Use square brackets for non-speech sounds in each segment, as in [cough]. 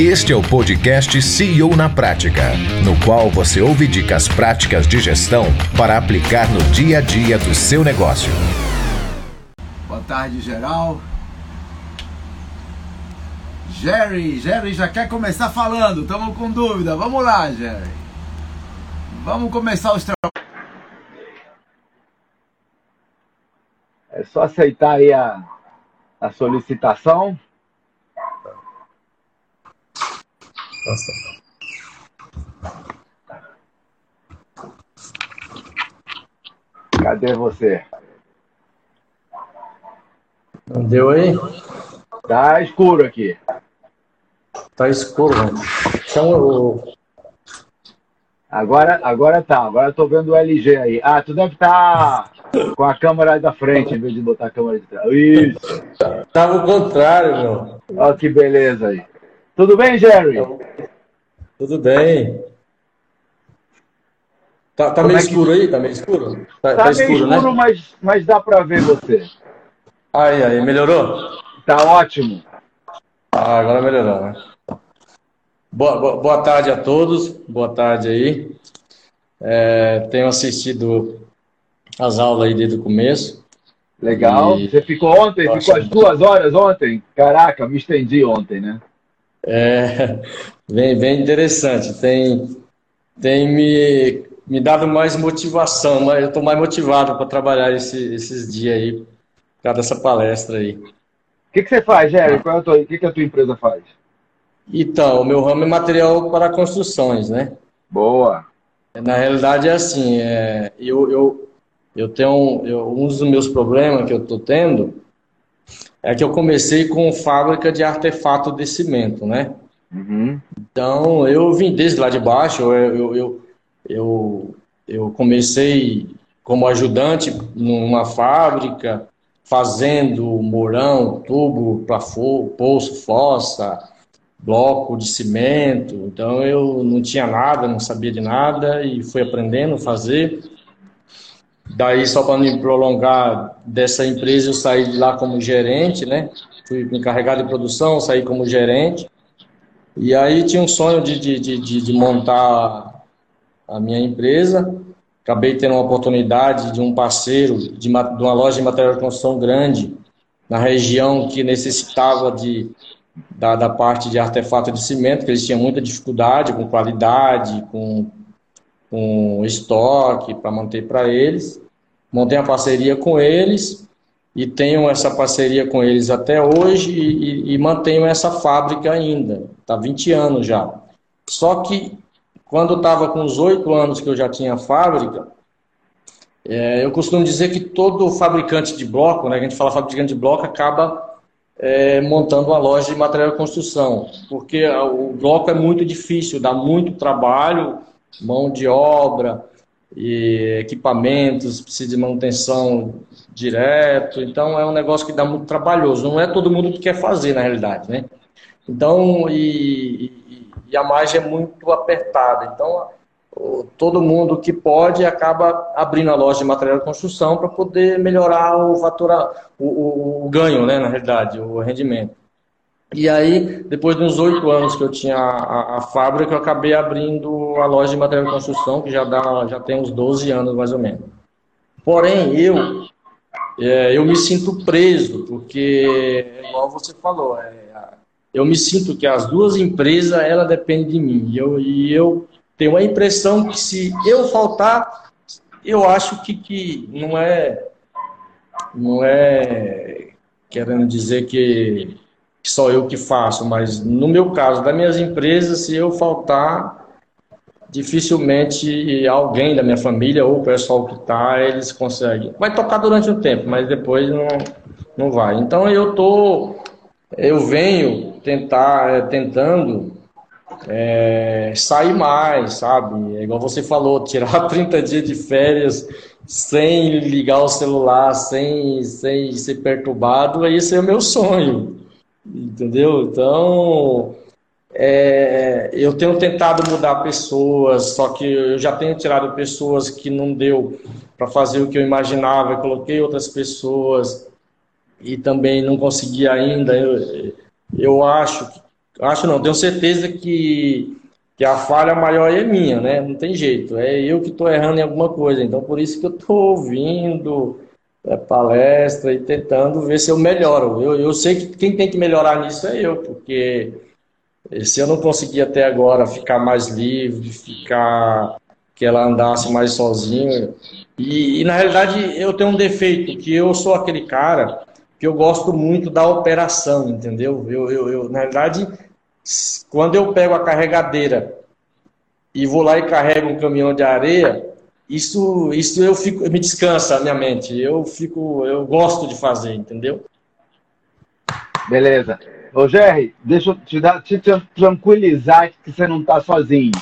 Este é o podcast CEO na Prática, no qual você ouve dicas práticas de gestão para aplicar no dia a dia do seu negócio. Boa tarde, geral. Jerry, Jerry já quer começar falando, estamos com dúvida. Vamos lá, Jerry. Vamos começar os trabalhos. É só aceitar aí a, a solicitação. Cadê você? Não deu aí? Tá escuro aqui. Tá escuro, mano. Então. Agora, agora tá. Agora eu tô vendo o LG aí. Ah, tu deve estar tá com a câmera da frente em vez de botar a câmera de trás. Isso. Tava o contrário, meu. Olha que beleza aí. Tudo bem, Jerry? Tudo bem. Tá, tá meio é que... escuro aí? Tá meio escuro? Tá, tá, tá escuro, meio escuro, né? mas, mas dá pra ver você. Aí, aí, melhorou? Tá ótimo. Ah, agora melhorou, né? Boa, boa, boa tarde a todos, boa tarde aí. É, tenho assistido as aulas aí desde o começo. Legal. E... Você ficou ontem? Ficou as duas horas ontem? Caraca, me estendi ontem, né? É, [laughs] bem, bem interessante. Tem, tem me, me dado mais motivação, mas eu estou mais motivado para trabalhar esse, esses dias aí, por causa dessa palestra aí. O que, que você faz, Jerry? Qual é tua, o que, que a tua empresa faz? Então, o meu ramo é material para construções, né? Boa. Na realidade é assim, é, eu, eu, eu tenho eu, um dos meus problemas que eu estou tendo é que eu comecei com fábrica de artefato de cimento, né? Uhum. Então, eu vim desde lá de baixo, eu, eu, eu, eu, comecei como ajudante numa fábrica, fazendo morão, tubo para poço, fossa, bloco de cimento. Então, eu não tinha nada, não sabia de nada e fui aprendendo a fazer. Daí, só para me prolongar dessa empresa, eu saí de lá como gerente, né? Fui encarregado de produção, saí como gerente. E aí tinha um sonho de, de, de, de montar a minha empresa. Acabei tendo uma oportunidade de um parceiro de, de uma loja de material de construção grande na região que necessitava de, da, da parte de artefato de cimento, que eles tinham muita dificuldade com qualidade, com com estoque para manter para eles. Montei uma parceria com eles e tenho essa parceria com eles até hoje e, e mantenho essa fábrica ainda. Está 20 anos já. Só que quando estava com os 8 anos que eu já tinha fábrica, é, eu costumo dizer que todo fabricante de bloco, né, a gente fala fabricante de bloco, acaba é, montando uma loja de material de construção, porque o bloco é muito difícil, dá muito trabalho, mão de obra e equipamentos, precisa de manutenção direto, então é um negócio que dá muito trabalhoso. Não é todo mundo que quer fazer, na realidade, né? Então, e, e, e a margem é muito apertada. Então, todo mundo que pode acaba abrindo a loja de material de construção para poder melhorar o fatura, o, o, o, ganho, né, na realidade, o rendimento. E aí, depois de uns oito anos que eu tinha a, a, fábrica, eu acabei abrindo a loja de material de construção, que já, dá, já tem uns 12 anos mais ou menos. Porém, eu, é, eu me sinto preso, porque, igual você falou, é, eu me sinto que as duas empresas, ela depende de mim. E eu, e eu tenho a impressão que se eu faltar, eu acho que, que não é, não é querendo dizer que só eu que faço, mas no meu caso, das minhas empresas, se eu faltar, dificilmente alguém da minha família ou o pessoal que está, eles conseguem. Vai tocar durante um tempo, mas depois não, não vai. Então eu tô, eu venho tentar, é, tentando é, sair mais, sabe? É igual você falou, [laughs] tirar 30 dias de férias sem ligar o celular, sem, sem ser perturbado, esse é o meu sonho. Entendeu? Então, é, eu tenho tentado mudar pessoas, só que eu já tenho tirado pessoas que não deu para fazer o que eu imaginava, eu coloquei outras pessoas e também não consegui ainda. Eu, eu acho acho não, tenho certeza que, que a falha maior é minha, né? Não tem jeito. É eu que estou errando em alguma coisa. Então, por isso que eu estou ouvindo é, palestra e tentando ver se eu melhoro. Eu, eu sei que quem tem que melhorar nisso é eu, porque se eu não conseguir até agora ficar mais livre, ficar que ela andasse mais sozinha. E, e, na realidade eu tenho um defeito, que eu sou aquele cara que eu gosto muito da operação, entendeu? Eu, eu, eu na realidade, quando eu pego a carregadeira e vou lá e carrego um caminhão de areia, isso, isso eu fico, me descansa a minha mente. Eu fico, eu gosto de fazer, entendeu? Beleza. Ô, Jerry, deixa eu te, dar, te tranquilizar que você não está sozinho.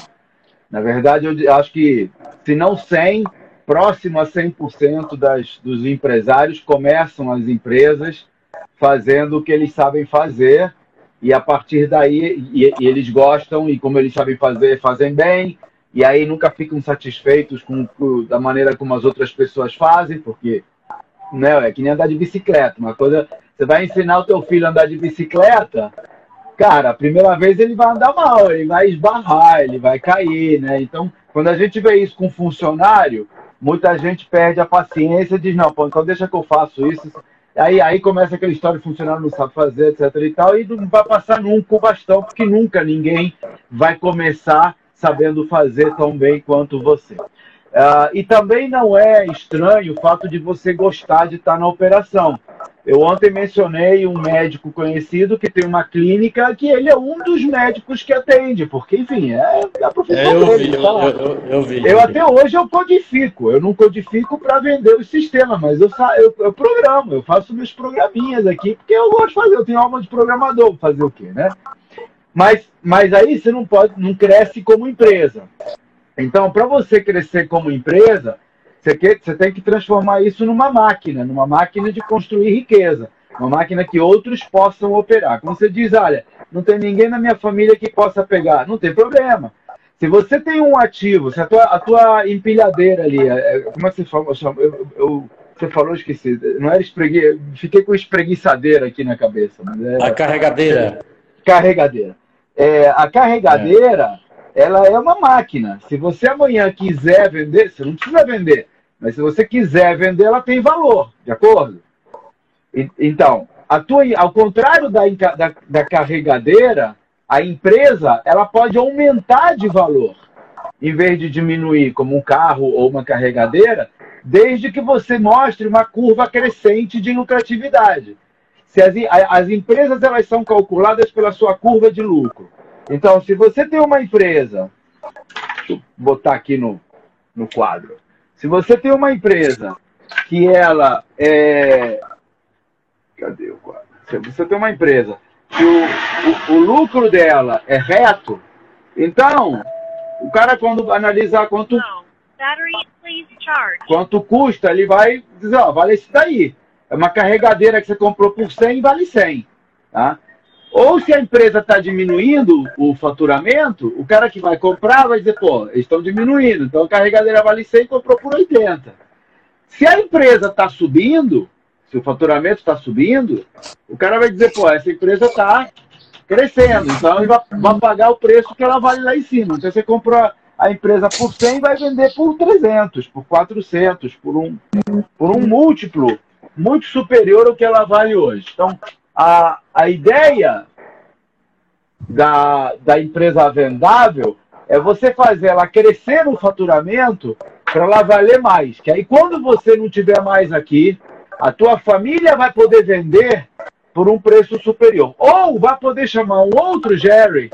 Na verdade, eu acho que, se não 100, próximo a 100% das, dos empresários começam as empresas fazendo o que eles sabem fazer e a partir daí e, e eles gostam e como eles sabem fazer, fazem bem e aí nunca ficam satisfeitos com, com, da maneira como as outras pessoas fazem, porque né, é que nem andar de bicicleta. Uma coisa, você vai ensinar o teu filho a andar de bicicleta, cara, a primeira vez ele vai andar mal, ele vai esbarrar, ele vai cair, né? Então, quando a gente vê isso com funcionário, muita gente perde a paciência e diz, não, pô, então deixa que eu faço isso. Aí, aí começa aquela história funcionário não sabe fazer, etc e tal, e não vai passar nunca o bastão, porque nunca ninguém vai começar sabendo fazer tão bem quanto você. Uh, e também não é estranho o fato de você gostar de estar na operação. Eu ontem mencionei um médico conhecido que tem uma clínica que ele é um dos médicos que atende, porque, enfim, é, a profissão é, eu dele. Vi, tá? eu, eu, eu, vi. Eu até hoje eu codifico. Eu não codifico para vender o sistema, mas eu, eu, eu programo, eu faço meus programinhas aqui, porque eu gosto de fazer. Eu tenho alma de programador, fazer o quê, né? Mas, mas aí você não pode, não cresce como empresa. Então, para você crescer como empresa, você, quer, você tem que transformar isso numa máquina, numa máquina de construir riqueza, uma máquina que outros possam operar. Como você diz, olha, não tem ninguém na minha família que possa pegar, não tem problema. Se você tem um ativo, se a tua, a tua empilhadeira ali, é, é como é que você falou? Eu, eu, você falou, esqueci. Não era espregui, fiquei com espreguiçadeira aqui na cabeça. a carregadeira. Carregadeira. É, a carregadeira, é. ela é uma máquina. Se você amanhã quiser vender, você não precisa vender. Mas se você quiser vender, ela tem valor, de acordo? E, então, a tua, ao contrário da, da, da carregadeira, a empresa ela pode aumentar de valor em vez de diminuir, como um carro ou uma carregadeira, desde que você mostre uma curva crescente de lucratividade. Se as, as empresas elas são calculadas pela sua curva de lucro. Então, se você tem uma empresa, deixa eu botar aqui no, no quadro. Se você tem uma empresa que ela é. Cadê o quadro? Se você tem uma empresa que o, o, o lucro dela é reto, então o cara quando analisar quanto. Quanto custa, ele vai dizer, ó, vale isso daí. É uma carregadeira que você comprou por 100, vale 100. Tá? Ou se a empresa está diminuindo o faturamento, o cara que vai comprar vai dizer, pô, eles estão diminuindo, então a carregadeira vale 100 e comprou por 80. Se a empresa está subindo, se o faturamento está subindo, o cara vai dizer, pô, essa empresa está crescendo, então ele vai, pagar o preço que ela vale lá em cima. Então você comprou a empresa por 100 vai vender por 300, por 400, por um, por um múltiplo muito superior ao que ela vale hoje. Então, a, a ideia da, da empresa vendável é você fazer ela crescer no faturamento para ela valer mais. Que aí quando você não tiver mais aqui, a tua família vai poder vender por um preço superior. Ou vai poder chamar um outro Jerry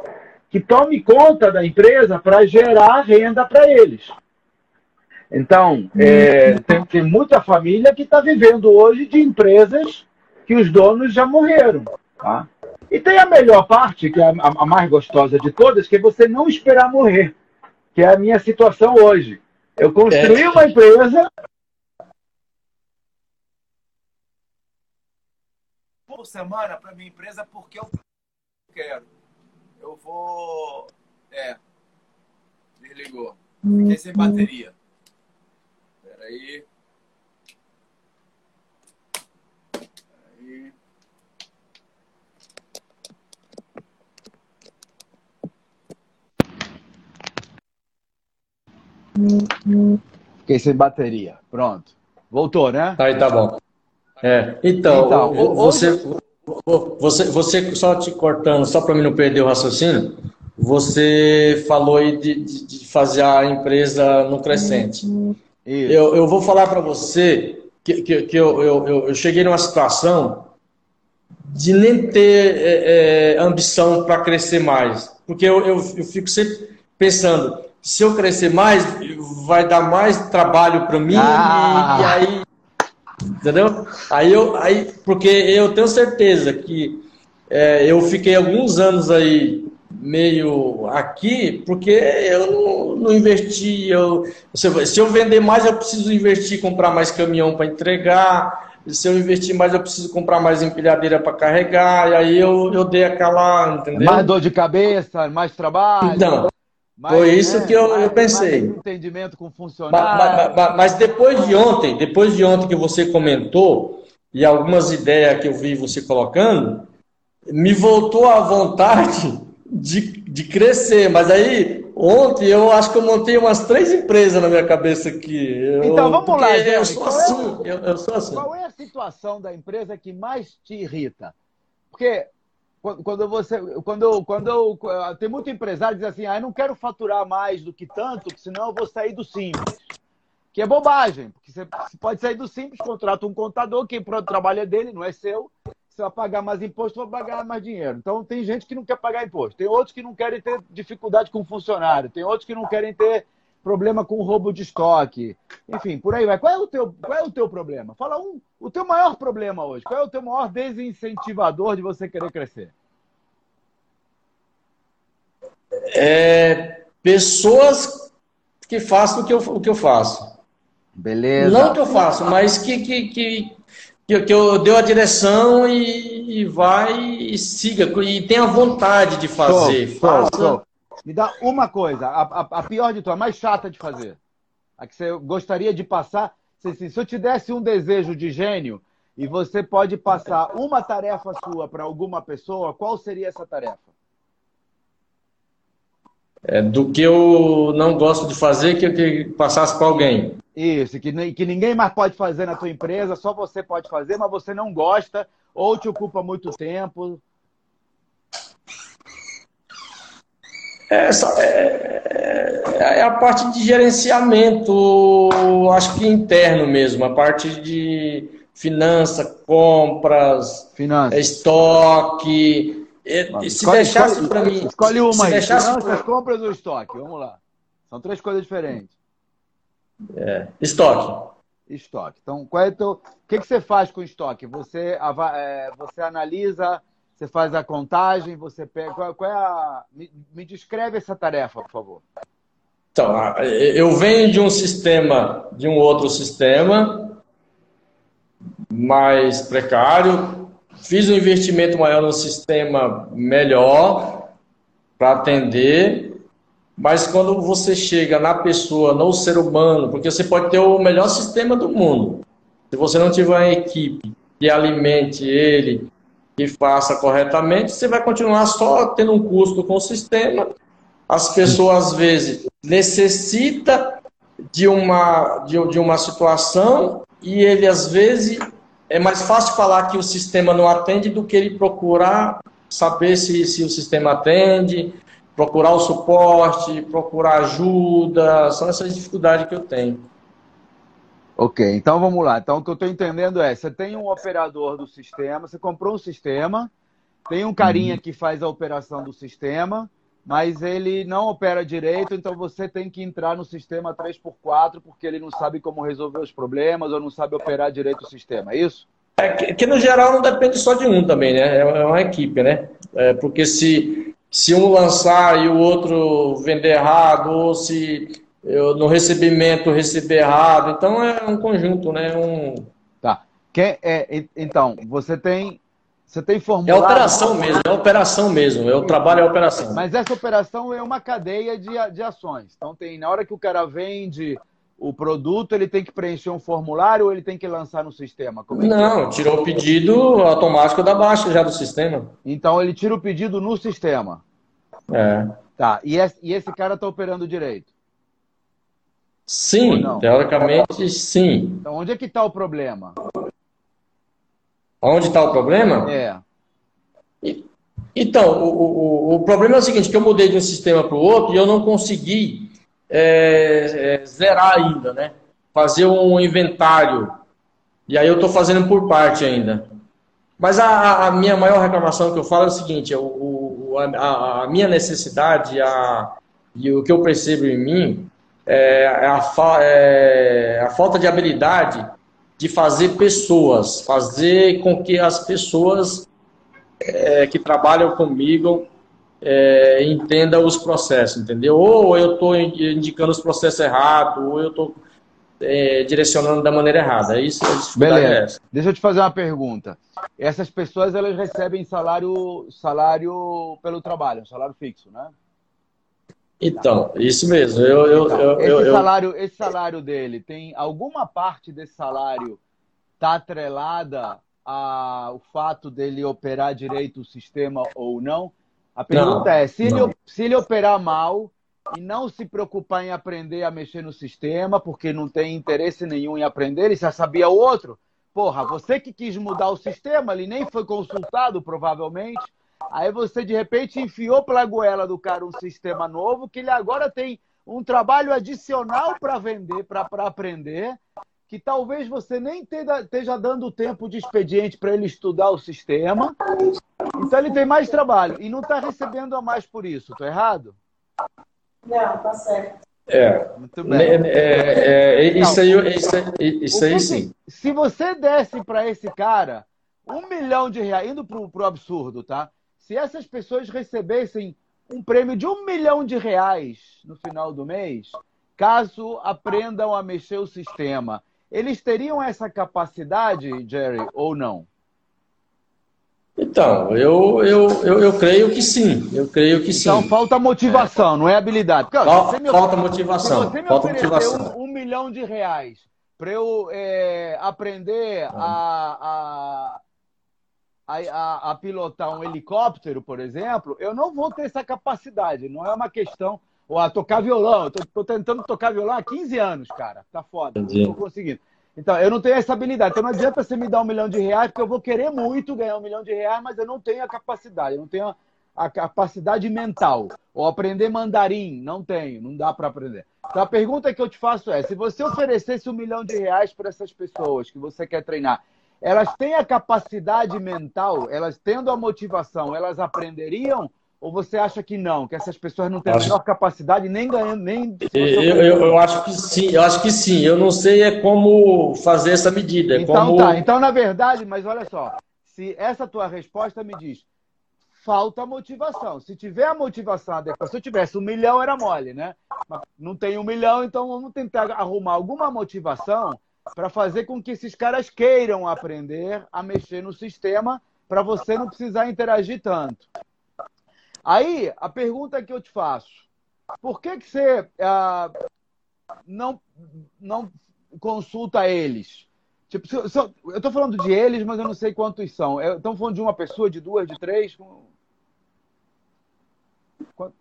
que tome conta da empresa para gerar renda para eles. Então, é, tem, tem, muita família que está vivendo hoje de empresas que os donos já morreram. Tá? E tem a melhor parte, que é a, a mais gostosa de todas, que é você não esperar morrer, que é a minha situação hoje. Eu construí é. uma empresa. Por semana para minha empresa porque eu quero. Eu vou. É. Desligou. Fiquei sem bateria aí. aí. Fiquei sem bateria. Pronto. Voltou, né? tá Aí tá bom. É. Então, então você, você, você, só te cortando, só para mim não perder o raciocínio, você falou aí de, de, de fazer a empresa no crescente. Eu, eu vou falar para você que, que, que eu, eu, eu, cheguei numa situação de nem ter é, é, ambição para crescer mais. Porque eu, eu, eu fico sempre pensando, se eu crescer mais, vai dar mais trabalho para mim ah. e, e, aí. Entendeu? Aí eu. Aí, porque eu tenho certeza que é, eu fiquei alguns anos aí meio aqui, porque eu não, não investi. Eu, se eu vender mais, eu preciso investir, comprar mais caminhão para entregar. Se eu investir mais, eu preciso comprar mais empilhadeira para carregar. E aí eu, eu dei aquela. Entendeu? Mais dor de cabeça, mais trabalho. Então, mais, foi isso né, que eu, mais, eu pensei. Entendimento com funcionário. Mas, mas, mas depois de ontem, depois de ontem que você comentou, e algumas ideias que eu vi você colocando, me voltou à vontade de, de crescer. Mas aí, ontem eu acho que eu montei umas três empresas na minha cabeça aqui. Eu, então vamos lá, gente. Eu sou, assim, é, eu, eu sou assim. Qual é a situação da empresa que mais te irrita? Porque quando você quando quando tem muito empresário que diz assim ah, eu não quero faturar mais do que tanto senão eu vou sair do simples que é bobagem porque você pode sair do simples contrata um contador quem o trabalho é dele não é seu você vai pagar mais imposto, vai pagar mais dinheiro. Então, tem gente que não quer pagar imposto. Tem outros que não querem ter dificuldade com funcionário. Tem outros que não querem ter problema com roubo de estoque. Enfim, por aí vai. Qual é o teu, qual é o teu problema? Fala um, o teu maior problema hoje. Qual é o teu maior desincentivador de você querer crescer? É, pessoas que façam o que eu, o que eu faço. Beleza. Não o que eu faço, mas que, que, que, que, que eu deu a direção e, e, vai e siga, e tenha vontade de fazer. Me dá uma coisa, a, a, a, pior de tudo, a mais chata de fazer. A que você gostaria de passar. Se, se eu te desse um desejo de gênio e você pode passar uma tarefa sua para alguma pessoa, qual seria essa tarefa? É, do que eu não gosto de fazer, que eu passasse para alguém. Isso, que, que ninguém mais pode fazer na tua empresa, só você pode fazer, mas você não gosta ou te ocupa muito tempo. É, é, é, a parte de gerenciamento, acho que interno mesmo, a parte de finança, compras, finança. estoque. se escolhe, deixasse para mim. Escolhe uma aí, finanças, compras ou estoque. Vamos lá. São três coisas diferentes. É, estoque. Estoque. Então, qual é o teu... Que, que você faz com estoque? Você, é, você analisa, você faz a contagem, você pega. Qual, qual é a. Me, me, descreve essa tarefa, por favor. Então, eu venho de um sistema, de um outro sistema, mais precário, fiz um investimento maior no sistema melhor para atender mas quando você chega na pessoa, no ser humano, porque você pode ter o melhor sistema do mundo, se você não tiver uma equipe que alimente ele, que faça corretamente, você vai continuar só tendo um custo com o sistema. As pessoas, às vezes, necessita de uma, de, de uma situação e ele, às vezes, é mais fácil falar que o sistema não atende do que ele procurar saber se, se o sistema atende, procurar o suporte, procurar ajuda, são essas dificuldades que eu tenho. Ok, então vamos lá. Então o que eu estou entendendo é, você tem um operador do sistema, você comprou um sistema, tem um carinha uhum. que faz a operação do sistema, mas ele não opera direito, então você tem que entrar no sistema 3x4 porque ele não sabe como resolver os problemas ou não sabe operar direito o sistema, é isso? É que, que no geral não depende só de um também, né? É uma equipe, né? É porque se se um lançar e o outro vender errado, ou se eu, no recebimento receber errado. Então é um conjunto, né? Um... Tá. Quem é, então, você tem. Você tem formulário. É operação mesmo, é operação mesmo. Eu trabalho é operação. Mas essa operação é uma cadeia de, de ações. Então tem, na hora que o cara vende o produto, ele tem que preencher um formulário ou ele tem que lançar no sistema? É Não, é? tirou o pedido automático da baixa já do sistema. Então ele tira o pedido no sistema. É. Tá, e esse, e esse cara está operando direito? Sim, teoricamente sim. Então onde é que está o problema? Onde está o problema? É. Então, o, o, o problema é o seguinte, que eu mudei de um sistema para o outro e eu não consegui é, é, zerar ainda, né? Fazer um inventário. E aí eu estou fazendo por parte ainda. Mas a, a, minha maior reclamação que eu falo é o seguinte, o, a, a, minha necessidade a, e o que eu percebo em mim é, é a, é a falta de habilidade de fazer pessoas, fazer com que as pessoas é, que trabalham comigo é, entendam os processos, entendeu? Ou eu estou indicando os processos errados, ou eu estou é, direcionando da maneira errada. É isso a Beleza. É. Deixa eu te fazer uma pergunta. Essas pessoas elas recebem salário, salário pelo trabalho, salário fixo, né? Então, isso mesmo. Eu, eu, então, eu, esse, eu, salário, esse salário dele, tem alguma parte desse salário está atrelada ao fato dele operar direito o sistema ou não? A pergunta não, é, se ele, se ele operar mal e não se preocupar em aprender a mexer no sistema, porque não tem interesse nenhum em aprender, ele já sabia outro, porra, você que quis mudar o sistema, ele nem foi consultado, provavelmente, aí você de repente enfiou pela goela do cara um sistema novo, que ele agora tem um trabalho adicional para vender, para aprender, que talvez você nem esteja dando tempo de expediente para ele estudar o sistema. Então ele tem mais trabalho e não está recebendo a mais por isso. Estou errado? Não, tá certo. É, Muito bem. É, é, é, isso aí, isso, isso aí sim. Se você desse para esse cara um milhão de reais, indo para o absurdo, tá? Se essas pessoas recebessem um prêmio de um milhão de reais no final do mês, caso aprendam a mexer o sistema eles teriam essa capacidade, Jerry, ou não? Então, eu, eu, eu, eu creio que sim. Eu creio que sim. Então falta motivação, é. não é habilidade. Ó, me, falta motivação. Se você me falta motivação. Um, um, milhão de reais para eu é, aprender a, a, a, a pilotar um helicóptero, por exemplo, eu não vou ter essa capacidade. Não é uma questão ou a tocar violão. Eu tô, tô, tentando tocar violão há 15 anos, cara. Tá foda. Entendi. Não tô conseguindo. Então, eu não tenho essa habilidade. Então, não adianta você me dar um milhão de reais, porque eu vou querer muito ganhar um milhão de reais, mas eu não tenho a capacidade. Eu não tenho a, capacidade mental. Ou aprender mandarim. Não tenho. Não dá para aprender. Então, a pergunta que eu te faço é: se você oferecesse um milhão de reais para essas pessoas que você quer treinar, elas têm a capacidade mental, elas tendo a motivação, elas aprenderiam ou você acha que não, que essas pessoas não têm a menor capacidade nem ganhando, nem. Eu, eu, eu, acho que sim, eu acho que sim. Eu não sei é como fazer essa medida. então como... tá. Então, na verdade, mas olha só, se essa tua resposta me diz falta motivação. Se tiver a motivação adequada, se eu tivesse um milhão, era mole, né? Mas não tem um milhão, então vamos tentar arrumar alguma motivação para fazer com que esses caras queiram aprender a mexer no sistema para você não precisar interagir tanto. Aí, a pergunta que eu te faço: por que, que você ah, não, não consulta eles? Tipo, eu estou falando de eles, mas eu não sei quantos são. Estão falando de uma pessoa, de duas, de três?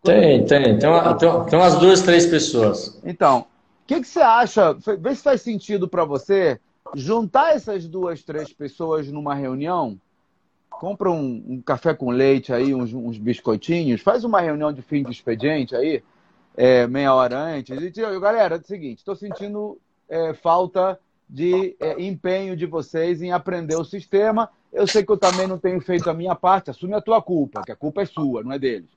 Tem, tem. Tem, uma, tem, tem umas duas, três pessoas. Então, o que, que você acha? Vê se faz sentido para você juntar essas duas, três pessoas numa reunião compra um, um, café com leite aí, uns, uns, biscoitinhos, faz uma reunião de fim de expediente aí, é, meia hora antes, e diz, galera, é o seguinte, estou sentindo é, falta de é, empenho de vocês em aprender o sistema. Eu sei que eu também não tenho feito a minha parte, assume a tua culpa, que a culpa é sua, não é deles.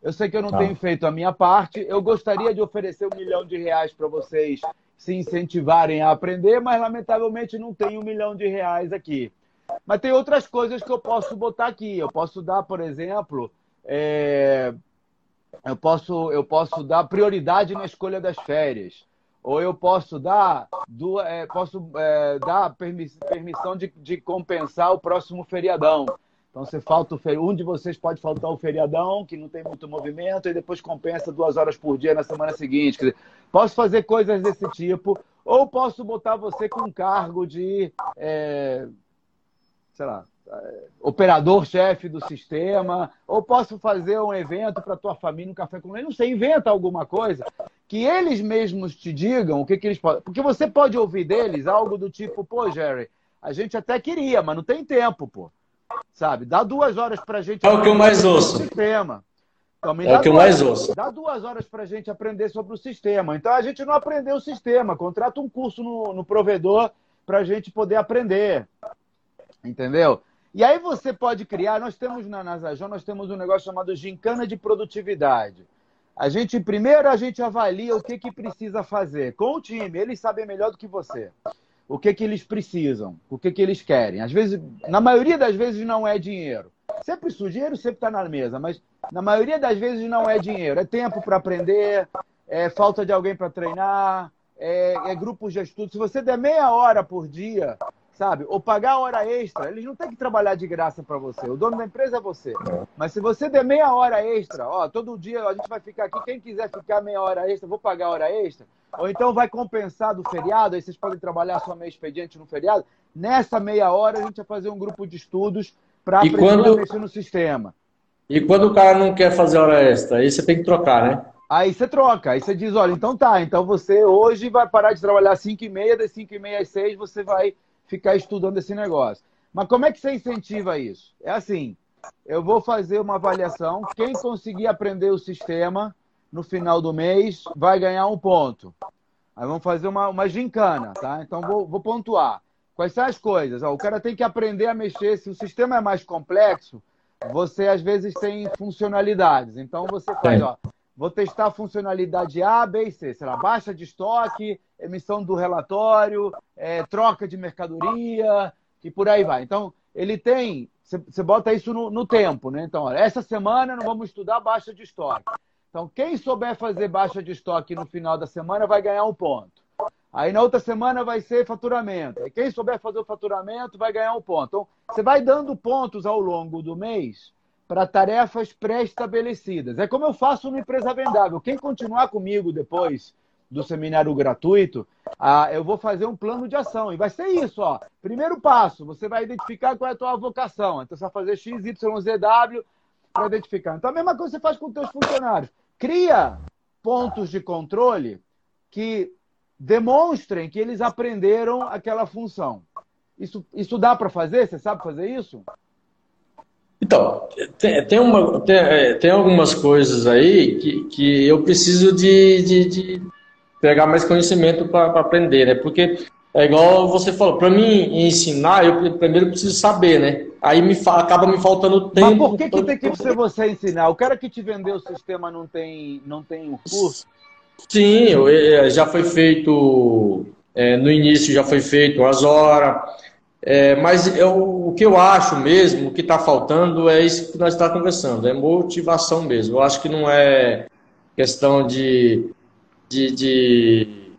Eu sei que eu não ah. tenho feito a minha parte. Eu gostaria de oferecer um milhão de reais para vocês se incentivarem a aprender, mas lamentavelmente não tenho um milhão de reais aqui. Mas tem outras coisas que eu posso botar aqui. Eu posso dar, por exemplo, é... eu, posso, eu posso dar prioridade na escolha das férias. Ou eu posso dar, do, é, posso, é, dar permissão de, de compensar o próximo feriadão. Então, você falta o um de vocês pode faltar o feriadão, que não tem muito movimento, e depois compensa duas horas por dia na semana seguinte. Dizer, posso fazer coisas desse tipo, ou posso botar você com cargo de é, sei lá, é, operador-chefe do sistema, ou posso fazer um evento para tua família, um café com leite, não sei, inventa alguma coisa que eles mesmos te digam o que, que eles podem. Porque você pode ouvir deles algo do tipo, pô, Jerry, a gente até queria, mas não tem tempo, pô. Sabe? Dá duas horas pra gente. É o que eu mais ouço. Sistema. Então, é o que eu mais ouço. Dá duas horas pra gente aprender sobre o sistema. Então a gente não aprendeu o sistema. Contrata um curso no, no provedor pra gente poder aprender. Entendeu? E aí você pode criar, nós temos na Nasajon, nós temos um negócio chamado gincana de produtividade. A gente, primeiro, a gente avalia o que, que precisa fazer com o time. Eles sabem melhor do que você. O que, que eles precisam, o que, que eles querem. Às vezes, na maioria das vezes, não é dinheiro. Sempre o dinheiro sempre está na mesa, mas na maioria das vezes não é dinheiro. É tempo para aprender, é falta de alguém para treinar, é, é grupos de estudo. Se você der meia hora por dia sabe? Ou pagar hora extra. Eles não têm que trabalhar de graça para você. O dono da empresa é você. Mas se você der meia hora extra, ó, todo dia a gente vai ficar aqui. Quem quiser ficar meia hora extra, vou pagar hora extra. Ou então vai compensar do feriado, aí vocês podem trabalhar só meio expediente no feriado. Nessa meia hora a gente vai fazer um grupo de estudos para aprender quando... a mexer no sistema. E quando o cara não quer fazer hora extra, aí você tem que trocar, né? Aí você troca, aí você diz, olha, então tá, então você hoje vai parar de trabalhar às 5 e meia, das 5 e meia às 6 você vai ficar estudando esse negócio. Mas como é que você incentiva isso? É assim, eu vou fazer uma avaliação, quem conseguir aprender o sistema no final do mês vai ganhar um ponto. Aí vamos fazer uma, uma gincana, tá? Então vou, vou pontuar. Quais são as coisas? Ó, o cara tem que aprender a mexer. Se o sistema é mais complexo, você às vezes tem funcionalidades. Então você faz, ó, vou testar a funcionalidade A, B e C. Será baixa de estoque, emissão do relatório, é, troca de mercadoria e por aí vai. Então, ele tem, você bota isso no, no, tempo, né? Então, olha, essa semana não vamos estudar baixa de estoque. Então, quem souber fazer baixa de estoque no final da semana vai ganhar um ponto. Aí na outra semana vai ser faturamento. Aí quem souber fazer o faturamento vai ganhar um ponto. Então, você vai dando pontos ao longo do mês para tarefas pré-estabelecidas. É como eu faço no Empresa Vendável. Quem continuar comigo depois do seminário gratuito, ah, eu vou fazer um plano de ação. E vai ser isso, ó. Primeiro passo, você vai identificar qual é a tua vocação. Então, você vai fazer X, Y, Z, W para identificar. Então, a mesma coisa você faz com os teus funcionários. Cria pontos de controle que demonstrem que eles aprenderam aquela função. Isso, isso dá para fazer? Você sabe fazer isso? Então, tem, tem, uma, tem, é, tem algumas coisas aí que, que eu preciso de, de, de pegar mais conhecimento para aprender, né? Porque é igual você falou, para mim ensinar, eu primeiro preciso saber, né? Aí me acaba me faltando tempo. Mas por que, que tem que ser você ensinar? O cara que te vendeu o sistema não tem, não tem o curso? Sim, eu, é, já foi feito, é, no início já foi feito as horas, é, mas eu, o que eu acho mesmo, o que está faltando é isso que nós estamos conversando, é motivação mesmo. Eu acho que não é questão de de, de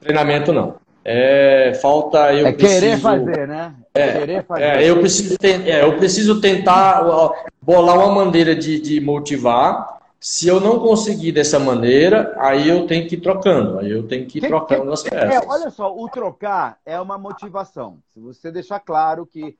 treinamento, não. É, falta eu é preciso, querer fazer, né? É, querer fazer. É, eu, preciso, é, eu preciso tentar bolar uma maneira de, de motivar. Se eu não conseguir dessa maneira, aí eu tenho que ir trocando. Aí eu tenho que ir trocando as peças. É, olha só, o trocar é uma motivação. Se você deixar claro que.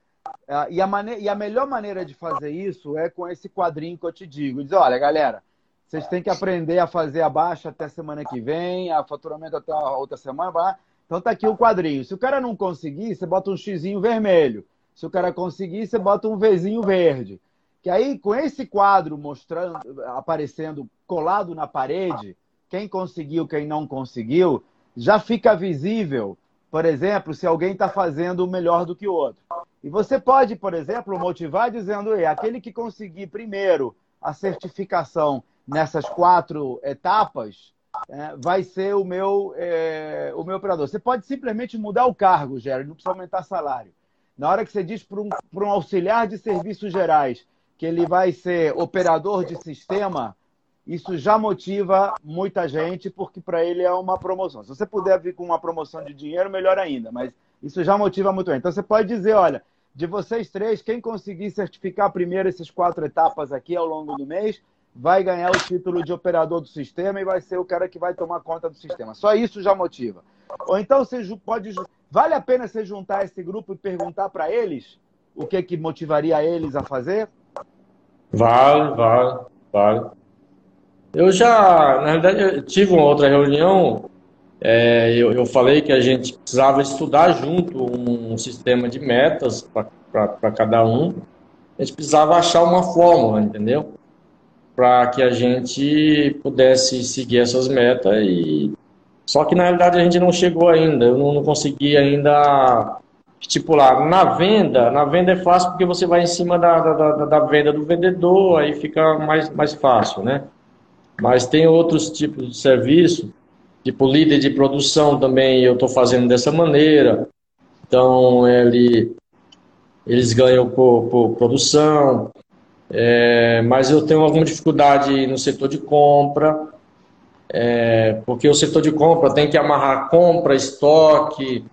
Uh, e, a maneira, e a melhor maneira de fazer isso é com esse quadrinho que eu te digo. Diz, olha, galera, vocês têm que aprender a fazer a baixa até semana que vem, a faturamento até a outra semana. Então tá aqui o quadrinho. Se o cara não conseguir, você bota um xizinho vermelho. Se o cara conseguir, você bota um Vzinho verde. Que aí, com esse quadro mostrando, aparecendo colado na parede, quem conseguiu, quem não conseguiu, já fica visível, por exemplo, se alguém está fazendo melhor do que o outro. E você pode, por exemplo, motivar dizendo, aquele que conseguir primeiro a certificação nessas quatro etapas, é, vai ser o meu, é, o meu operador. Você pode simplesmente mudar o cargo, Gério, não precisa aumentar salário. Na hora que você diz para um, um auxiliar de serviços gerais que ele vai ser operador de sistema, isso já motiva muita gente, porque para ele é uma promoção. Se você puder vir com uma promoção de dinheiro, melhor ainda, mas isso já motiva muito. Então você pode dizer, olha, de vocês três, quem conseguir certificar primeiro essas quatro etapas aqui ao longo do mês, vai ganhar o título de operador do sistema e vai ser o cara que vai tomar conta do sistema. Só isso já motiva. Ou então você pode. Vale a pena você juntar esse grupo e perguntar para eles o que, que motivaria eles a fazer? Vale, vale, vale. Eu já, na verdade, eu tive uma outra reunião, é, eu, eu falei que a gente precisava estudar junto um, sistema de metas para cada um. A gente precisava achar uma fórmula, entendeu? Para que a gente pudesse seguir essas metas e só que na realidade a gente não chegou ainda, eu não, não consegui ainda estipular. Na venda, na venda é fácil porque você vai em cima da, da, da, venda do vendedor, aí fica mais, mais fácil, né? Mas tem outros tipos de serviço, tipo líder de produção também eu estou fazendo dessa maneira. Então ele, eles ganham por, por produção, é, mas eu tenho alguma dificuldade no setor de compra é, porque o setor de compra tem que amarrar compra, estoque.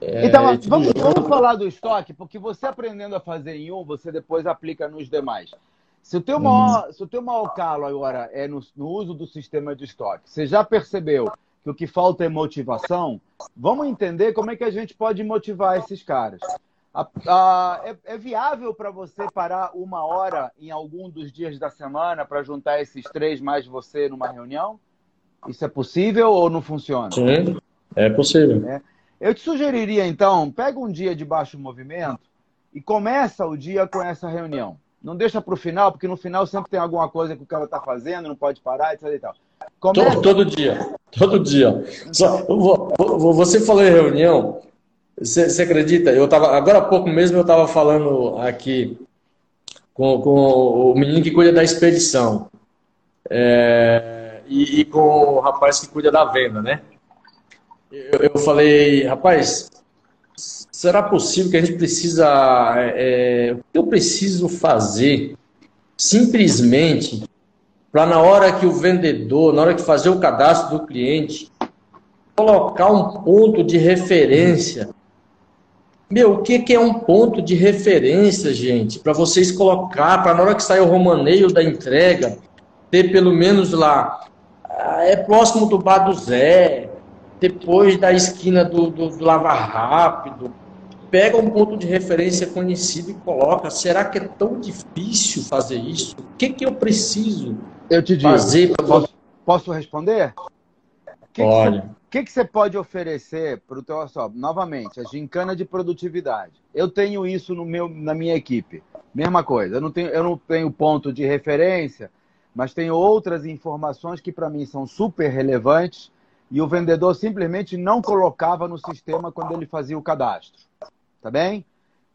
É, então, vamos, vamos, falar do estoque, porque você aprendendo a fazer em um, você depois aplica nos demais. Se o teu maior, se o teu maior calo agora é no, no uso do sistema de estoque, você já percebeu que o que falta é motivação? Vamos entender como é que a gente pode motivar esses caras. A, a, é, é, viável para você parar uma hora em algum dos dias da semana para juntar esses três mais você numa reunião? Isso é possível ou não funciona? Sim, é possível. É. Eu te sugeriria, então, pega um dia de baixo movimento e começa o dia com essa reunião. Não deixa para o final, porque no final sempre tem alguma coisa que o cara está fazendo, não pode parar, etc. E tal. Começa... Todo, todo, dia, todo dia. Só, você falou em reunião, você, acredita? Eu tava, agora há pouco mesmo eu estava falando aqui com, com o menino que cuida da expedição. É, e, e, com o rapaz que cuida da venda, né? Eu, eu falei, rapaz, será possível que a gente precisa. É, é o que eu preciso fazer simplesmente para na hora que o vendedor, na hora que fazer o cadastro do cliente, colocar um ponto de referência. Meu, o que, que é um ponto de referência, gente? Para vocês colocar, para na hora que sair o romaneio da entrega, ter pelo menos lá é próximo do Bar do Zé, depois da esquina do, do, do Lava Rápido. Pega um ponto de referência conhecido e coloca. Será que é tão difícil fazer isso? O que, que eu preciso eu te digo, fazer? Pra... Posso, posso responder? Que Olha. O que, que, você pode oferecer para o teu só, novamente, a gincana de produtividade. Eu tenho isso no meu, na minha equipe. Mesma coisa. Eu não tenho, eu não tenho ponto de referência mas tem outras informações que para mim são super relevantes e o vendedor simplesmente não colocava no sistema quando ele fazia o cadastro. Tá bem?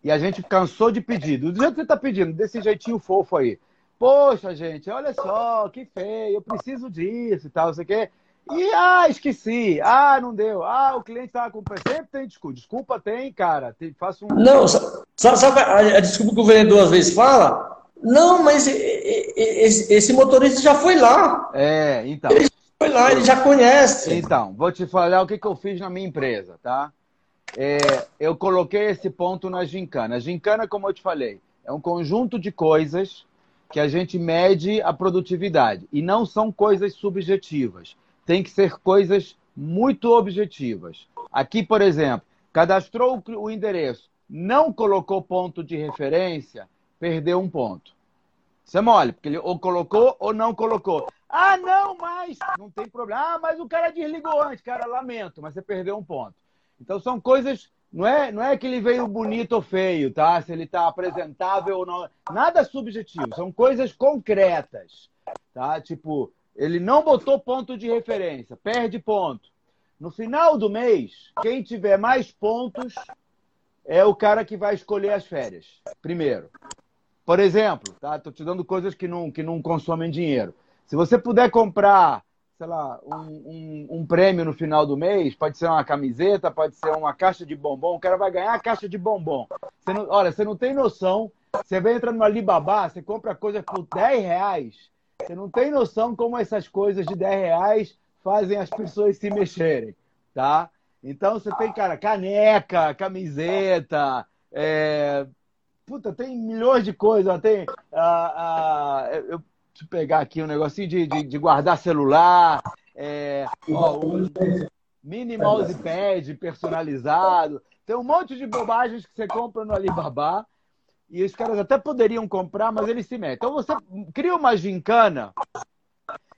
E a gente cansou de pedir. Do jeito que você está pedindo, desse jeitinho fofo aí. Poxa, gente, olha só, que feio, eu preciso disso e tal, não sei o quê. E, ah, esqueci. Ah, não deu. Ah, o cliente estava com... Sempre tem desculpa. Desculpa tem, cara. Tem, faço um... Não, sabe, sabe a, a desculpa que o vendedor às vezes fala? Não, mas esse motorista já foi lá. É, então. Ele foi lá, ele já conhece. Então, vou te falar o que, que eu fiz na minha empresa, tá? É, eu coloquei esse ponto na gincana. A gincana, como eu te falei, é um conjunto de coisas que a gente mede a produtividade. E não são coisas subjetivas. Tem que ser coisas muito objetivas. Aqui, por exemplo, cadastrou o endereço, não colocou ponto de referência, perdeu um ponto. Isso é mole, porque ele ou colocou ou não colocou. Ah, não, mas não tem problema. Ah, mas o cara desligou antes, cara, lamento, mas você perdeu um ponto. Então são coisas, não é, não é que ele veio bonito ou feio, tá? Se ele está apresentável ou não, nada subjetivo, são coisas concretas, tá? Tipo, ele não botou ponto de referência, perde ponto. No final do mês, quem tiver mais pontos é o cara que vai escolher as férias. Primeiro. Por exemplo, tá? Tô te dando coisas que não, que não consomem dinheiro. Se você puder comprar, sei lá, um, um, um, prêmio no final do mês, pode ser uma camiseta, pode ser uma caixa de bombom, o cara vai ganhar a caixa de bombom. Você não, olha, você não tem noção. Você vai entrar no Alibaba, você compra coisa por 10 reais. Você não tem noção como essas coisas de 10 reais fazem as pessoas se mexerem, tá? Então você tem, cara, caneca, camiseta, é, Puta, tem milhões de coisas. Tem. Ah, ah, eu, deixa eu pegar aqui um negocinho de, de, de guardar celular. É, ó, mini mousepad personalizado. Tem um monte de bobagens que você compra no Alibaba. E os caras até poderiam comprar, mas eles se metem. Então você cria uma gincana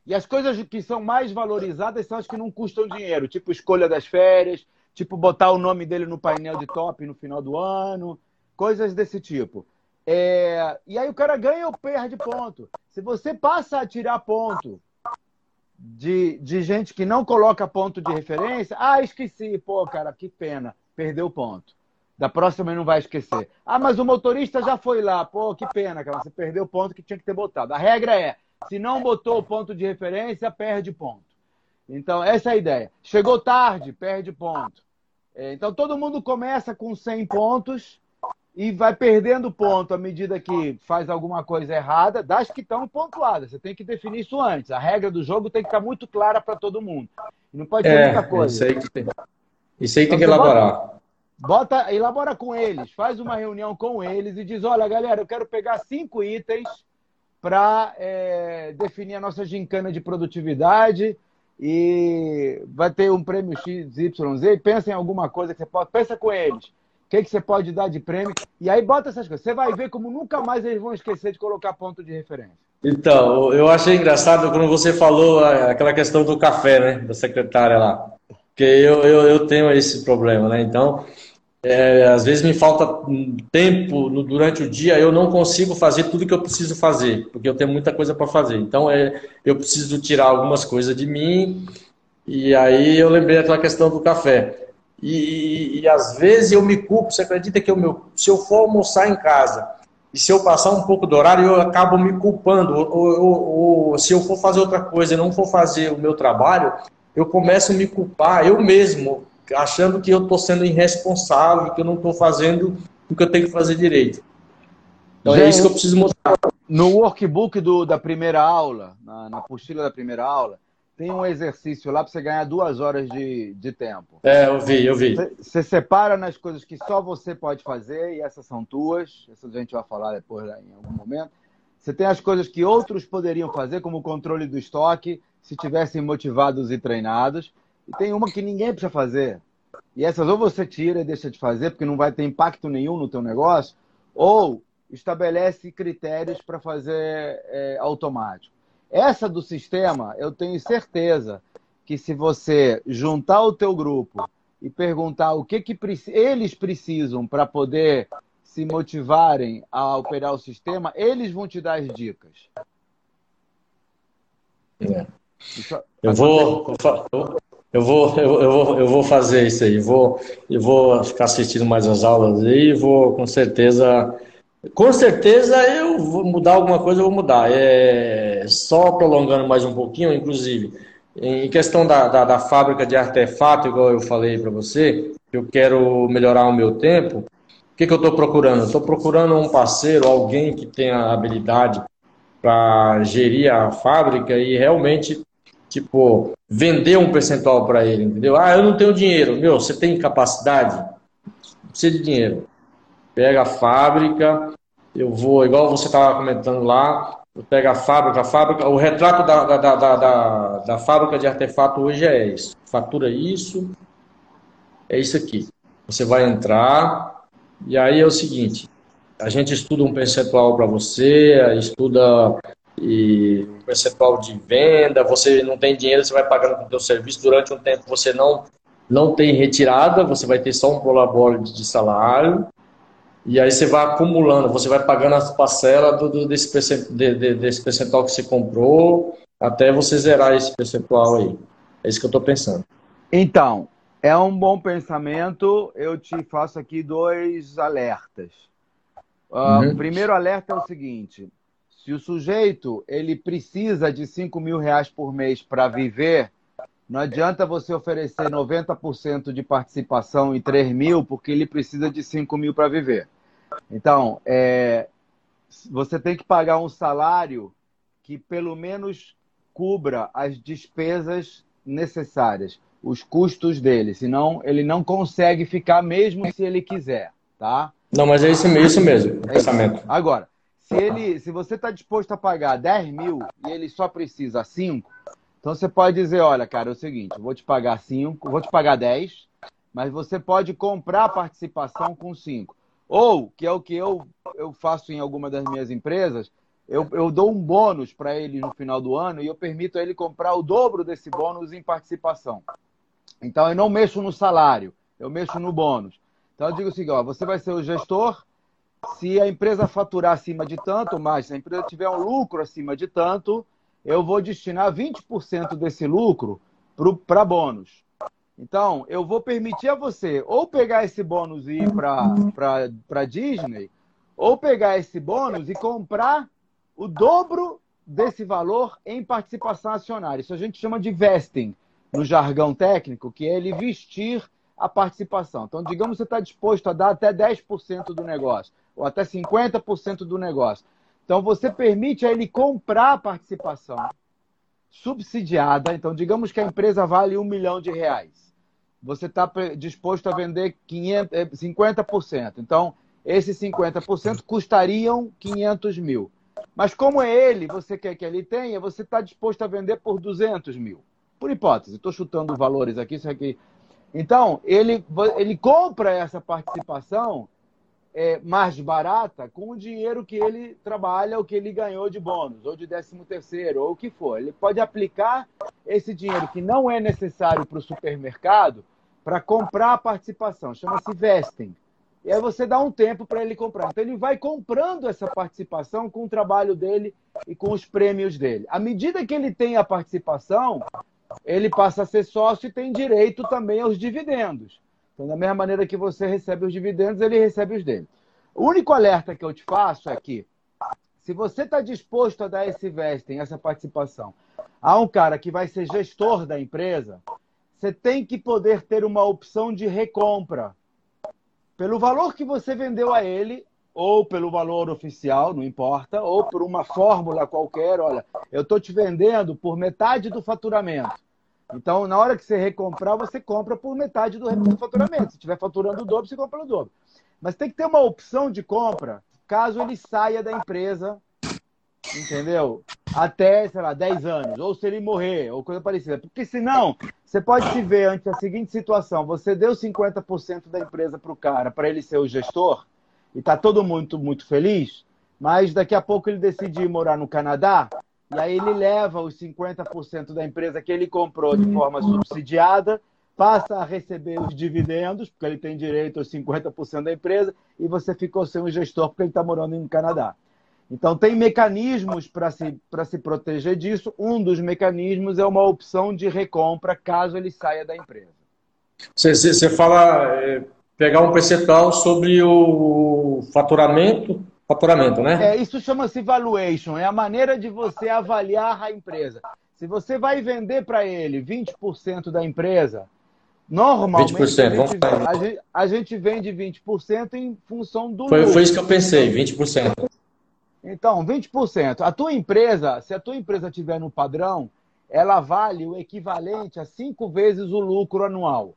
E as coisas que são mais valorizadas são as que não custam dinheiro, tipo escolha das férias, tipo botar o nome dele no painel de top no final do ano, coisas desse tipo. É... E aí o cara ganha ou perde ponto. Se você passa a tirar ponto de, de gente que não coloca ponto de referência, ah, esqueci, pô, cara, que pena, perdeu ponto. Da próxima ele não vai esquecer. Ah, mas o motorista já foi lá. Pô, que pena, cara. Você perdeu o ponto que tinha que ter botado. A regra é: se não botou o ponto de referência, perde ponto. Então, essa é a ideia. Chegou tarde, perde ponto. É, então, todo mundo começa com 100 pontos e vai perdendo ponto à medida que faz alguma coisa errada, das que estão pontuadas. Você tem que definir isso antes. A regra do jogo tem que estar muito clara para todo mundo. Não pode ter é, muita coisa. Isso aí, que tem, isso aí então, tem que elaborar. Bota, elabora com eles, faz uma reunião com eles e diz: olha, galera, eu quero pegar cinco itens para é, definir a nossa gincana de produtividade e vai ter um prêmio XYZ. Pensa em alguma coisa que você pode. Pensa com eles. O que, que você pode dar de prêmio? E aí bota essas coisas. Você vai ver como nunca mais eles vão esquecer de colocar ponto de referência. Então, eu achei engraçado quando você falou aquela questão do café, né? Da secretária lá. Porque eu, eu, eu tenho esse problema, né? Então, é, às vezes me falta tempo no, durante o dia, eu não consigo fazer tudo que eu preciso fazer, porque eu tenho muita coisa para fazer. Então, é, eu preciso tirar algumas coisas de mim, e aí eu lembrei daquela questão do café. E, e, e às vezes eu me culpo, você acredita que eu, meu, se eu for almoçar em casa, e se eu passar um pouco do horário, eu acabo me culpando, ou, ou, ou se eu for fazer outra coisa e não for fazer o meu trabalho, eu começo a me culpar, eu mesmo, achando que eu estou sendo irresponsável, que eu não estou fazendo o que eu tenho que fazer direito. Então é isso que eu preciso mudar. No workbook do, da primeira aula, na, na apostila da primeira aula, tem um exercício lá para você ganhar duas horas de, de tempo. É, eu vi, eu vi. Você, você separa nas coisas que só você pode fazer, e essas são tuas, essas a gente vai falar depois em algum momento. Você tem as coisas que outros poderiam fazer, como o controle do estoque, se tivessem motivados e treinados. E tem uma que ninguém precisa fazer. E essas ou você tira e deixa de fazer, porque não vai ter impacto nenhum no teu negócio, ou estabelece critérios para fazer é, automático. Essa do sistema, eu tenho certeza que se você juntar o teu grupo e perguntar o que, que eles precisam para poder se motivarem a operar o sistema, eles vão te dar as dicas. É. Eu vou, eu vou, [laughs] eu, eu, vou, eu vou fazer isso aí. Vou, eu vou ficar assistindo mais as aulas aí. Vou, com certeza, com certeza eu vou mudar alguma coisa. Eu vou mudar. É só prolongando mais um pouquinho, inclusive, em questão da, da, da fábrica de artefato, igual eu falei para você, eu quero melhorar o meu tempo. O que, que eu estou procurando? Estou procurando um parceiro, alguém que tenha habilidade para gerir a fábrica e realmente tipo, vender um percentual para ele, entendeu? Ah, eu não tenho dinheiro. Meu, você tem capacidade? Precisa de dinheiro. Pega a fábrica, eu vou, igual você estava comentando lá, eu pego a fábrica, a fábrica, o retrato da, da, da, da, da fábrica de artefato hoje é isso. Fatura isso, é isso aqui. Você vai entrar, e aí é o seguinte, a gente estuda um percentual para você, estuda e um percentual de venda, você não tem dinheiro, você vai pagando com o seu serviço, durante um tempo você não, não tem retirada, você vai ter só um prolabore de salário, e aí você vai acumulando, você vai pagando as parcelas do, do, desse, percentual, de, de, desse percentual que você comprou, até você zerar esse percentual aí. É isso que eu estou pensando. Então, é um bom pensamento. Eu te faço aqui dois alertas. Uh, uhum. O primeiro alerta é o seguinte: se o sujeito ele precisa de 5 mil reais por mês para viver, não adianta você oferecer 90% de participação em 3 mil, porque ele precisa de 5 mil para viver. Então, é, você tem que pagar um salário que pelo menos cubra as despesas necessárias, os custos dele, senão ele não consegue ficar mesmo se ele quiser, tá? Não, mas é isso, isso mesmo, é pensamento. Agora, se, ele, se você está disposto a pagar 10 mil e ele só precisa 5, então você pode dizer, olha, cara, é o seguinte, vou te pagar 5, vou te pagar 10, mas você pode comprar participação com 5. Ou, que é o que eu, eu faço em alguma das minhas empresas, eu, eu dou um bônus para ele no final do ano e eu permito a ele comprar o dobro desse bônus em participação. Então, eu não mexo no salário, eu mexo no bônus. Então, eu digo assim, ó, você vai ser o gestor, se a empresa faturar acima de tanto, mas se a empresa tiver um lucro acima de tanto, eu vou destinar 20% desse lucro para bônus. Então, eu vou permitir a você ou pegar esse bônus e ir para Disney, ou pegar esse bônus e comprar o dobro desse valor em participação acionária. Isso a gente chama de vesting no jargão técnico, que é ele vestir a participação. Então, digamos que você está disposto a dar até 10% do negócio, ou até 50% do negócio. Então, você permite a ele comprar a participação subsidiada. Então, digamos que a empresa vale um milhão de reais. Você está disposto a vender 500, 50%. Eh, então, esses 50% custariam 500 mil. Mas como é ele, você quer que ele tenha, você está disposto a vender por 200 mil. Por hipótese, estou chutando valores aqui, isso aqui. Então, ele, ele compra essa participação é, mais barata com o dinheiro que ele trabalha, o que ele ganhou de bônus, ou de 13 terceiro, ou o que for. Ele pode aplicar esse dinheiro que não é necessário para o supermercado para comprar a participação. Chama-se vesting. E aí você dá um tempo para ele comprar. Então ele vai comprando essa participação com o trabalho dele e com os prêmios dele. À medida que ele tem a participação, ele passa a ser sócio e tem direito também aos dividendos. Então, da mesma maneira que você recebe os dividendos, ele recebe os dele. O único alerta que eu te faço é que, se você está disposto a dar esse vesting, essa participação, a um cara que vai ser gestor da empresa, você tem que poder ter uma opção de recompra pelo valor que você vendeu a ele, ou pelo valor oficial, não importa, ou por uma fórmula qualquer, olha, eu estou te vendendo por metade do faturamento. Então, na hora que você recomprar, você compra por metade do faturamento. Se estiver faturando o dobro, você compra o dobro. Mas tem que ter uma opção de compra caso ele saia da empresa entendeu? Até, sei lá, 10 anos, ou se ele morrer, ou coisa parecida. Porque senão, você pode se ver ante a seguinte situação: você deu 50% da empresa para o cara, para ele ser o gestor, e está todo mundo muito, feliz, mas daqui a pouco ele decide ir morar no Canadá, e aí ele leva os 50% da empresa que ele comprou de forma subsidiada, passa a receber os dividendos, porque ele tem direito aos 50% da empresa, e você ficou sem o gestor porque ele está morando no Canadá. Então, tem mecanismos para se, se proteger disso. Um dos mecanismos é uma opção de recompra caso ele saia da empresa. Você, você fala é, pegar um percentual sobre o faturamento, faturamento, né? É, isso chama-se valuation, é a maneira de você avaliar a empresa. Se você vai vender para ele 20% da empresa, normalmente 20%, a, gente, a, gente, vende 20% em função do foi, lucro. Foi isso que eu pensei, 20%. Então, 20%. A tua empresa, se a tua empresa tiver no padrão, ela vale o equivalente a cinco vezes o lucro anual.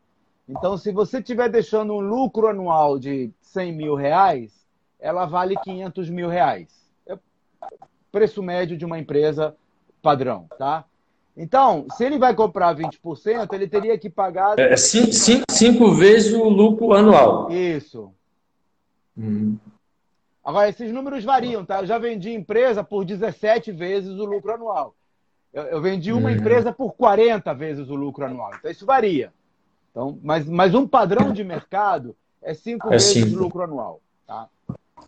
Então, se você estiver deixando um lucro anual de 100 mil reais, ela vale 500 mil reais. É preço médio de uma empresa padrão, tá? Então, se ele vai comprar 20%, ele teria que pagar... É, cinco, cinco, cinco vezes o lucro anual. Isso. Hum. Agora, esses números variam, tá? Eu já vendi empresa por 17 vezes o lucro anual. Eu, eu vendi uma uhum. empresa por 40 vezes o lucro anual. Então, isso varia. Então, mas, mas um padrão de mercado é 5 é vezes o lucro anual. Tá?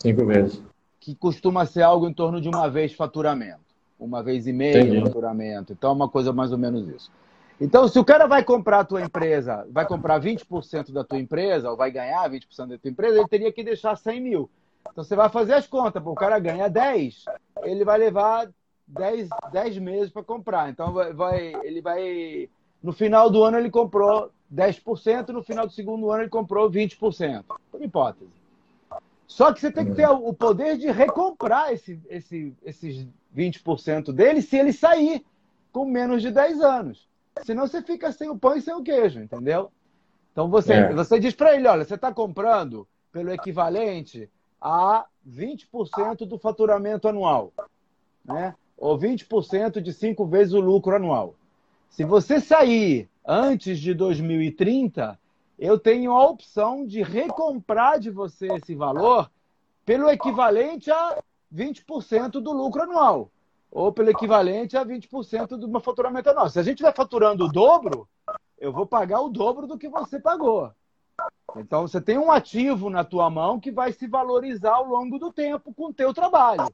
Cinco vezes. Que costuma ser algo em torno de uma vez faturamento. Uma vez e meia faturamento. Então, é uma coisa mais ou menos isso. Então, se o cara vai comprar a tua empresa, vai comprar 20% da tua empresa, ou vai ganhar 20% da tua empresa, ele teria que deixar 100 mil. Então você vai fazer as contas, o cara ganha 10, ele vai levar 10, 10 meses para comprar. Então vai, vai, ele vai. No final do ano ele comprou 10%, no final do segundo ano ele comprou 20%. Por hipótese. Só que você tem que ter o poder de recomprar esse, esse, esses 20% dele se ele sair com menos de 10 anos. Senão você fica sem o pão e sem o queijo, entendeu? Então você, é. você diz para ele: olha, você está comprando pelo equivalente a 20% do faturamento anual, né? ou 20% de cinco vezes o lucro anual. Se você sair antes de 2030, eu tenho a opção de recomprar de você esse valor pelo equivalente a 20% do lucro anual, ou pelo equivalente a 20% do meu faturamento anual. Se a gente vai faturando o dobro, eu vou pagar o dobro do que você pagou. Então você tem um ativo na tua mão que vai se valorizar ao longo do tempo com o teu trabalho.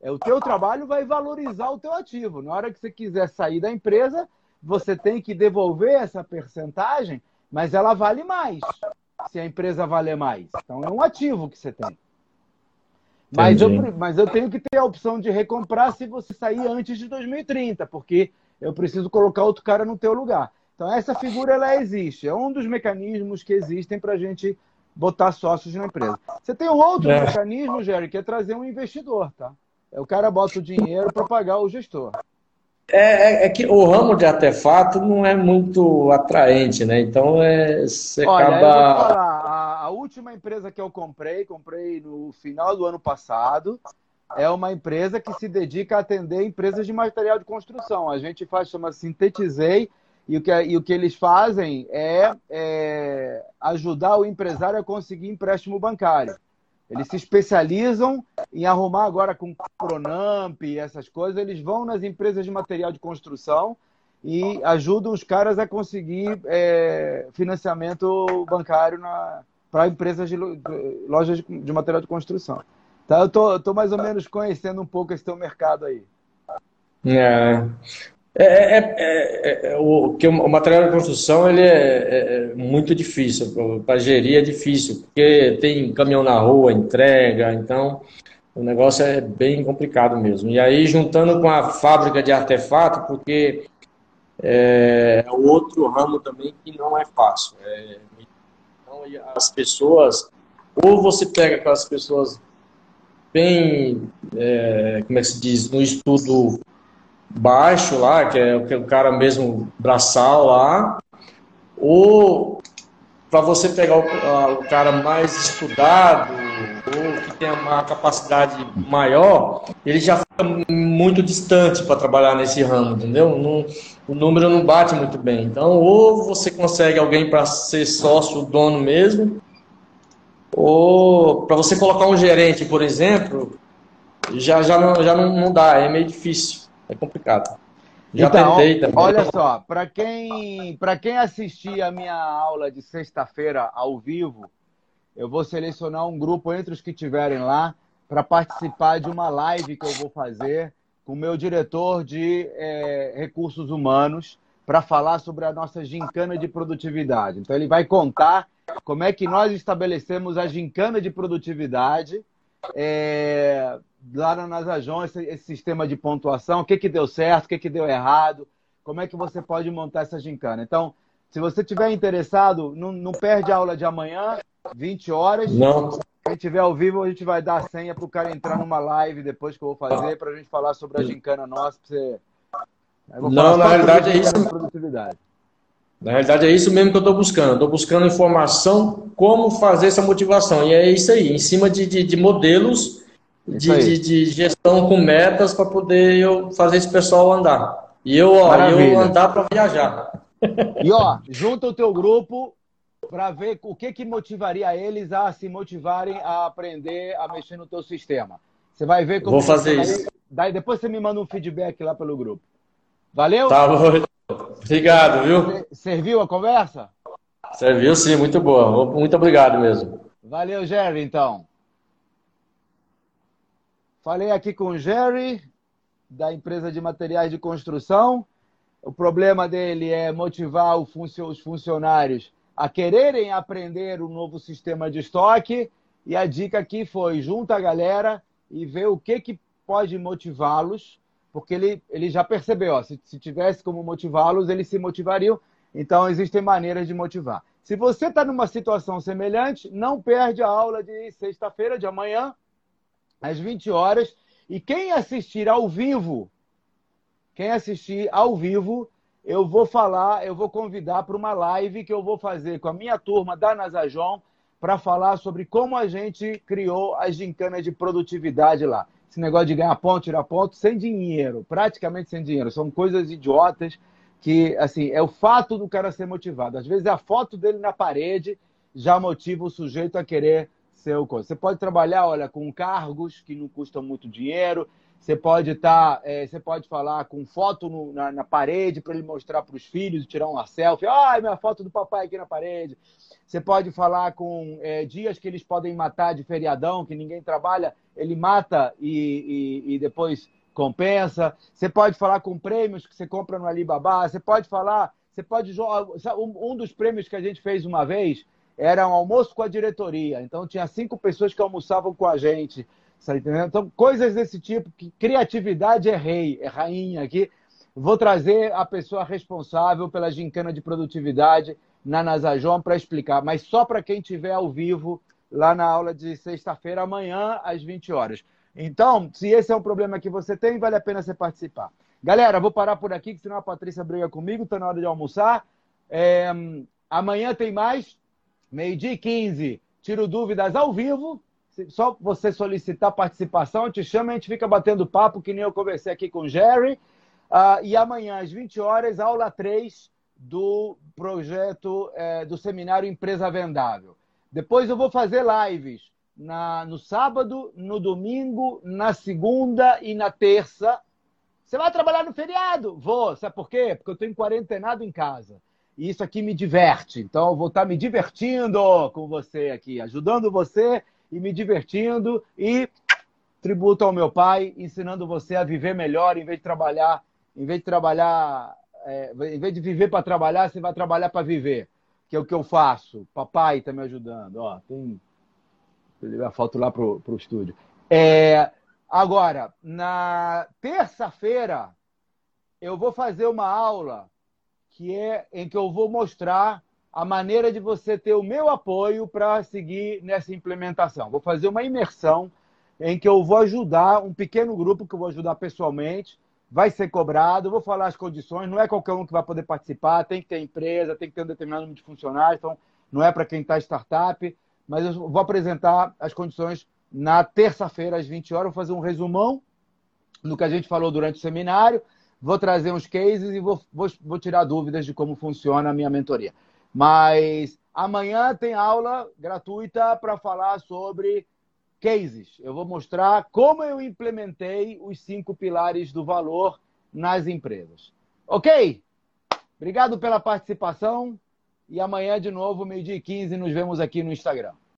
É o teu trabalho vai valorizar o teu ativo. Na hora que você quiser sair da empresa, você tem que devolver essa percentagem, mas ela vale mais. Se a empresa valer mais, então é um ativo que você tem. Mas eu, mas eu tenho que ter a opção de recomprar se você sair antes de 2030, porque eu preciso colocar outro cara no teu lugar. Então, essa figura ela existe. É um dos mecanismos que existem para a gente botar sócios na empresa. Você tem um outro é. mecanismo, Jerry, que é trazer um investidor, tá? É o cara bota o dinheiro para pagar o gestor. É, é, é, que o ramo de artefato não é muito atraente, né? Então é, você Olha, acaba. Falar, a, a, última empresa que eu comprei, comprei no final do ano passado, é uma empresa que se dedica a atender empresas de material de construção. A gente faz, chama Sintetizei, e o que, e o que eles fazem é, é ajudar o empresário a conseguir empréstimo bancário. Eles se especializam em arrumar agora com Pronamp e essas coisas. Eles vão nas empresas de material de construção e ajudam os caras a conseguir é, financiamento bancário para empresas de lojas de, de, material de construção. Então, eu tô, tô mais ou menos conhecendo um pouco esse teu mercado aí. É. É, é, é, é, o, que o material de construção ele é, é muito difícil, para gerir é difícil, porque tem caminhão na rua, entrega, então o negócio é bem complicado mesmo. E aí, juntando com a fábrica de artefato, porque é o outro ramo também que não é fácil. É, então, as pessoas, ou você pega aquelas pessoas bem, é, como é que se diz, no estudo baixo lá, que é o cara mesmo braçal lá, ou para você pegar o, o, cara mais estudado ou que tem uma capacidade maior, ele já fica muito distante para trabalhar nesse ramo, entendeu? Não, o número não bate muito bem. Então, ou você consegue alguém para ser sócio, dono mesmo, ou para você colocar um gerente, por exemplo, já, já, não, já não, não dá, é meio difícil. É complicado. Já então, tentei também. Olha só, para quem, quem assistir a minha aula de sexta-feira ao vivo, eu vou selecionar um grupo entre os que estiverem lá para participar de uma live que eu vou fazer com o meu diretor de é, recursos humanos para falar sobre a nossa gincana de produtividade. Então, ele vai contar como é que nós estabelecemos a gincana de produtividade é, lá na Nasajon, esse, esse, sistema de pontuação, o que, que deu certo, o que, que deu errado, como é que você pode montar essa gincana. Então, se você tiver interessado, não, não perde a aula de amanhã, 20 horas. Não. Quem tiver ao vivo, a gente vai dar a senha para o cara entrar numa live depois que eu vou fazer, para a gente falar sobre a gincana nossa. Pra você... Não, na realidade é isso. Na realidade é isso mesmo que eu estou buscando. Estou buscando informação como fazer essa motivação. E é isso aí, em cima de, de, de modelos de, de, de, gestão com metas para poder eu fazer esse pessoal andar. E eu, ó, eu andar para viajar. E ó, junta o teu grupo para ver o que, que motivaria eles a se motivarem a aprender a mexer no teu sistema. Você vai ver como. Vou fazer isso. Daí depois você me manda um feedback lá pelo grupo. Valeu? Tá bom. Obrigado, viu? Serviu a conversa? Serviu sim, muito boa. Muito obrigado mesmo. Valeu, Jerry, então. Falei aqui com o Jerry, da empresa de materiais de construção. O problema dele é motivar os funcionários a quererem aprender o novo sistema de estoque. E a dica aqui foi: junta a galera e vê o que, que pode motivá-los, porque ele, ele já percebeu, ó, se, se tivesse como motivá-los, eles se motivariam. Então, existem maneiras de motivar. Se você está numa situação semelhante, não perde a aula de sexta-feira, de amanhã, às 20 horas. E quem assistir ao vivo, quem assistir ao vivo, eu vou falar, eu vou convidar para uma live que eu vou fazer com a minha turma da Nasajon para falar sobre como a gente criou as gincanas de produtividade lá. Esse negócio de ganhar ponto, tirar ponto, sem dinheiro, praticamente sem dinheiro. São coisas idiotas que, assim, é o fato do cara ser motivado. Às vezes a foto dele na parede já motiva o sujeito a querer seu Você pode trabalhar, olha, com cargos que não custam muito dinheiro. Você pode estar, tá, é, você pode falar com foto no, na, na, parede para ele mostrar para os filhos, tirar uma selfie. Ai, minha foto do papai aqui na parede. Você pode falar com é, dias que eles podem matar de feriadão, que ninguém trabalha, ele mata e, e, e depois compensa. Você pode falar com prêmios que você compra no Alibaba. Você pode falar, você pode um dos prêmios que a gente fez uma vez era um almoço com a diretoria. Então tinha cinco pessoas que almoçavam com a gente. Então, coisas desse tipo, que criatividade é rei, é rainha aqui. Vou trazer a pessoa responsável pela gincana de produtividade na Nasajon para explicar, mas só para quem estiver ao vivo lá na aula de sexta-feira, amanhã, às 20 horas. Então, se esse é um problema que você tem, vale a pena você participar. Galera, vou parar por aqui, que senão a Patrícia briga comigo, está na hora de almoçar. É, amanhã tem mais, meio-dia e 15. Tiro dúvidas ao vivo só você solicitar participação, eu te chamo e a gente fica batendo papo, que nem eu conversei aqui com o Jerry. Uh, e amanhã, às 20 horas, aula 3 do projeto é, do seminário Empresa Vendável. Depois eu vou fazer lives na, no sábado, no domingo, na segunda e na terça. Você vai trabalhar no feriado? Vou. Sabe por quê? Porque eu estou em quarentenado em casa. E isso aqui me diverte. Então, eu vou estar me divertindo com você aqui, ajudando você e me divertindo e tributo ao meu pai, ensinando você a viver melhor em vez de trabalhar, em vez de trabalhar, é, em vez de viver para trabalhar, você vai trabalhar para viver, que é o que eu faço. Papai está me ajudando. Ó, tem a foto lá pro, pro estúdio. É, agora, na terça-feira eu vou fazer uma aula que é em que eu vou mostrar a maneira de você ter o meu apoio para seguir nessa implementação. Vou fazer uma imersão em que eu vou ajudar um pequeno grupo que eu vou ajudar pessoalmente, vai ser cobrado, vou falar as condições, não é qualquer um que vai poder participar, tem que ter empresa, tem que ter um determinado número de funcionários, então não é para quem está startup, mas eu vou apresentar as condições na terça-feira às 20 horas, vou fazer um resumão do que a gente falou durante o seminário, vou trazer uns cases e vou, vou, vou tirar dúvidas de como funciona a minha mentoria. Mas amanhã tem aula gratuita para falar sobre cases. Eu vou mostrar como eu implementei os cinco pilares do valor nas empresas. Ok? Obrigado pela participação e amanhã, de novo, meio-dia e 15, nos vemos aqui no Instagram.